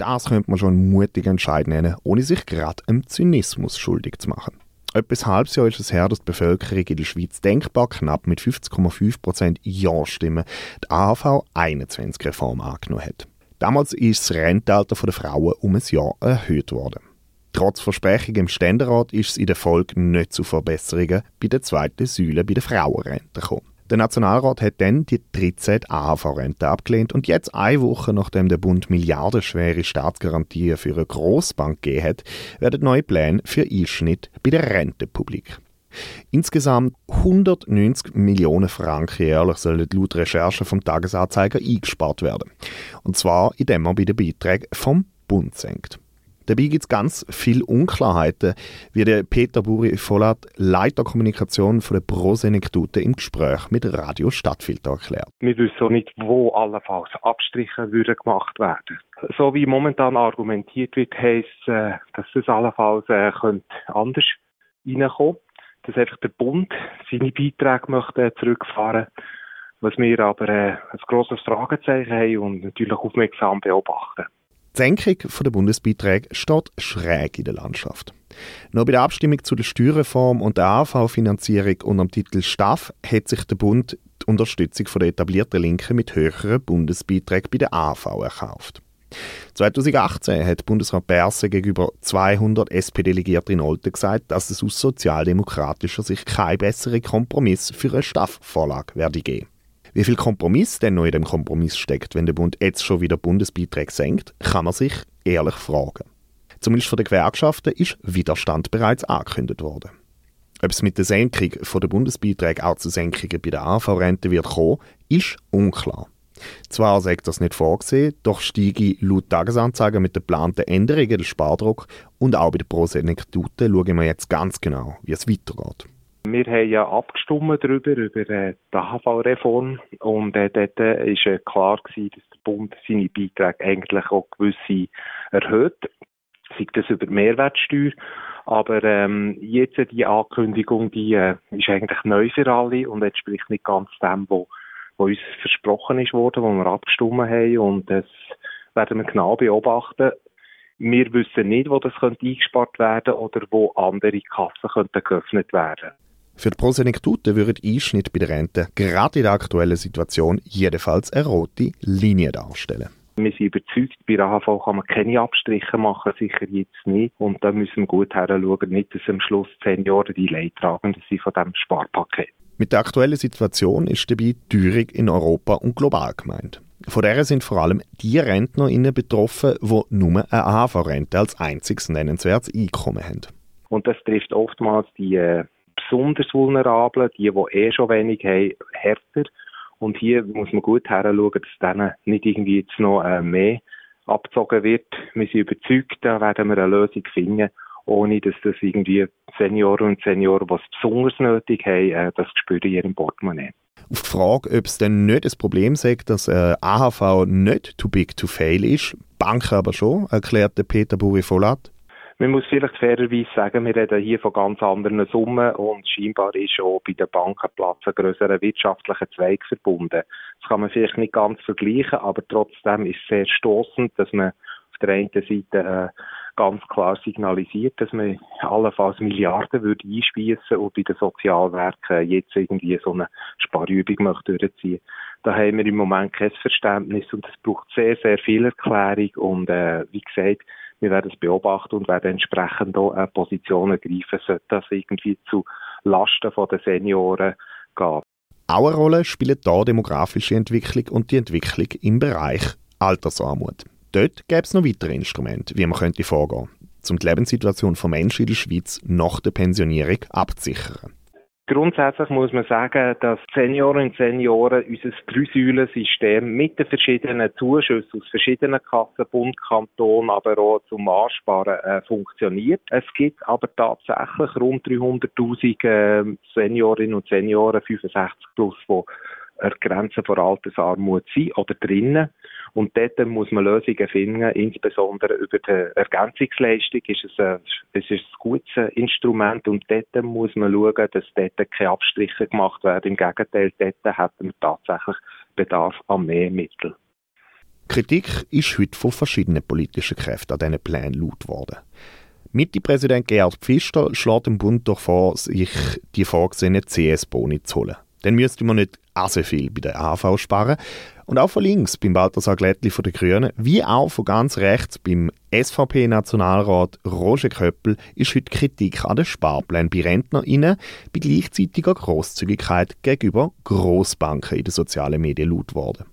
Das könnte man schon einen mutigen Entscheid nennen, ohne sich gerade einem Zynismus schuldig zu machen. Etwas halbes Jahr ist es her, dass die Bevölkerung in der Schweiz denkbar knapp mit 50,5% Ja-Stimmen die AHV 21 Reform angenommen hat. Damals ist das Rentenalter der Frauen um ein Jahr erhöht worden. Trotz Versprechungen im Ständerat ist es in der Folge nicht zu Verbesserungen bei der zweiten Säule bei der Frauenrente gekommen. Der Nationalrat hat dann die 13 AHV-Rente abgelehnt und jetzt eine Woche nachdem der Bund milliardenschwere Staatsgarantien für eine Grossbank gegeben hat, werden neue Pläne für Einschnitt bei der Rente publik. Insgesamt 190 Millionen Franken jährlich sollen laut Recherchen vom Tagesanzeiger eingespart werden. Und zwar, indem man bei den Beiträgen vom Bund senkt. Dabei gibt es ganz viele Unklarheiten, wie der Peter Buri Vollat, Leiter Kommunikation von der Prosenektute im Gespräch mit Radio Stadtfilter erklärt. Wir wissen nicht, wo allenfalls Abstriche würden gemacht werden. So wie momentan argumentiert wird, heisst, äh, dass das allenfalls äh, könnte anders reinkommen dass einfach der Bund seine Beiträge möchte zurückfahren was wir aber äh, ein grosses Fragezeichen haben und natürlich aufmerksam beobachten. Die Senkung der Bundesbeiträge steht schräg in der Landschaft. Noch bei der Abstimmung zu der Steuerreform und der AV-Finanzierung unter dem Titel Staff hat sich der Bund die Unterstützung der etablierten Linken mit höheren Bundesbeiträgen bei der AV erkauft. 2018 hat Bundesrat Berse gegenüber 200 SP-Delegierten in Olten gesagt, dass es aus sozialdemokratischer Sicht kein besserer Kompromiss für eine Staffvorlage werde geben. Wie viel Kompromiss denn noch in dem Kompromiss steckt, wenn der Bund jetzt schon wieder Bundesbeiträge senkt, kann man sich ehrlich fragen. Zumindest von den Gewerkschaften ist Widerstand bereits angekündigt worden. Ob es mit der Senkung der Bundesbeiträge auch zu Senkungen bei der AV-Rente wird kommen, ist unklar. Zwar sagt das nicht vorgesehen, doch steige laut Tagesanzeiger mit den geplanten Änderungen der Spardruck und auch bei der Prosenektute schauen wir jetzt ganz genau, wie es weitergeht. Wir haben ja abgestimmt darüber, über äh, die AHV-Reform und äh, dort äh, ist äh, klar gewesen, dass der Bund seine Beiträge eigentlich auch gewisse erhöht, sei das über Mehrwertsteuer, aber ähm, jetzt die Ankündigung, die äh, ist eigentlich neu für alle. Und entspricht nicht ganz dem, was uns versprochen ist worden, wo wir abgestimmt haben. Und das werden wir genau beobachten. Wir wissen nicht, wo das könnte eingespart werden oder wo andere Kassen könnten geöffnet werden. Für die Prosenektute würde Einschnitt bei der Rente gerade in der aktuellen Situation jedenfalls eine rote Linie darstellen. Wir sind überzeugt, bei der AHV kann man keine Abstriche machen, sicher jetzt nicht. Und da müssen wir gut heranschauen, nicht, dass am Schluss zehn Jahre die Leidtragenden sind von diesem Sparpaket. Mit der aktuellen Situation ist dabei Teuerung in Europa und global gemeint. Von der sind vor allem die RentnerInnen betroffen, die nur eine AHV-Rente als einziges nennenswertes Einkommen haben. Und das trifft oftmals die äh, besonders Vulnerablen, die, die eh schon wenig haben, härter. Und hier muss man gut heranschauen, dass denen nicht irgendwie jetzt noch äh, mehr abgezogen wird. Wir sind überzeugt, da werden wir eine Lösung finden ohne dass das irgendwie Senioren und Senioren, die es besonders nötig haben, äh, das spüren in ihrem Portemonnaie. Auf die Frage, ob es denn nicht das Problem sei, dass äh, AHV nicht too big to fail ist, Banken aber schon, erklärte Peter Buri-Vollat. Man muss vielleicht fairerweise sagen, wir reden hier von ganz anderen Summen und scheinbar ist auch bei den Bankenplatz ein grösserer wirtschaftlicher Zweig verbunden. Das kann man vielleicht nicht ganz vergleichen, aber trotzdem ist es sehr stoßend, dass man auf der einen Seite äh, ganz klar signalisiert, dass man allenfalls Milliarden würde einspießen und bei den Sozialwerken jetzt irgendwie so eine Sparübung möchte durchziehen. Da haben wir im Moment kein Verständnis und es braucht sehr, sehr viel Erklärung und äh, wie gesagt, wir werden es beobachten und werden entsprechend auch äh, Positionen greifen, sollte das irgendwie zu Lasten den Senioren gehen. Auch eine Rolle spielen da demografische Entwicklung und die Entwicklung im Bereich Altersarmut. Dort gäbe es noch weitere Instrumente, wie man könnte vorgehen, um die Lebenssituation von Menschen in der Schweiz nach der Pensionierung abzusichern. Grundsätzlich muss man sagen, dass Senioren und Senioren unser Drei-Säulen-System mit den verschiedenen Zuschüssen aus verschiedenen Kassen, Bund, Kanton, aber auch zum Ansparen äh, funktioniert. Es gibt aber tatsächlich rund 300.000 äh, Seniorinnen und Senioren 65 plus, die an Grenzen vor Altersarmut sind oder drinnen. Und dort muss man Lösungen finden, insbesondere über die Ergänzungsleistung ist es ein, es ist ein gutes Instrument und dort muss man schauen, dass dort keine Abstriche gemacht werden. Im Gegenteil, dort hätten wir tatsächlich Bedarf an mehr Mitteln. Kritik ist heute von verschiedenen politischen Kräften an diesen Plänen laut geworden. Mitte-Präsident Gerhard Pfister schlägt dem Bund doch vor, sich die vorgesehenen CS-Boni zu holen. Dann müsste man nicht also viel bei der AV sparen. Und auch von links, beim Balthasar Glättli von den Grünen, wie auch von ganz rechts beim SVP-Nationalrat Roger Köppel, ist heute Kritik an den Sparplänen bei RentnerInnen bei gleichzeitiger Grosszügigkeit gegenüber Grossbanken in den sozialen Medien laut worden.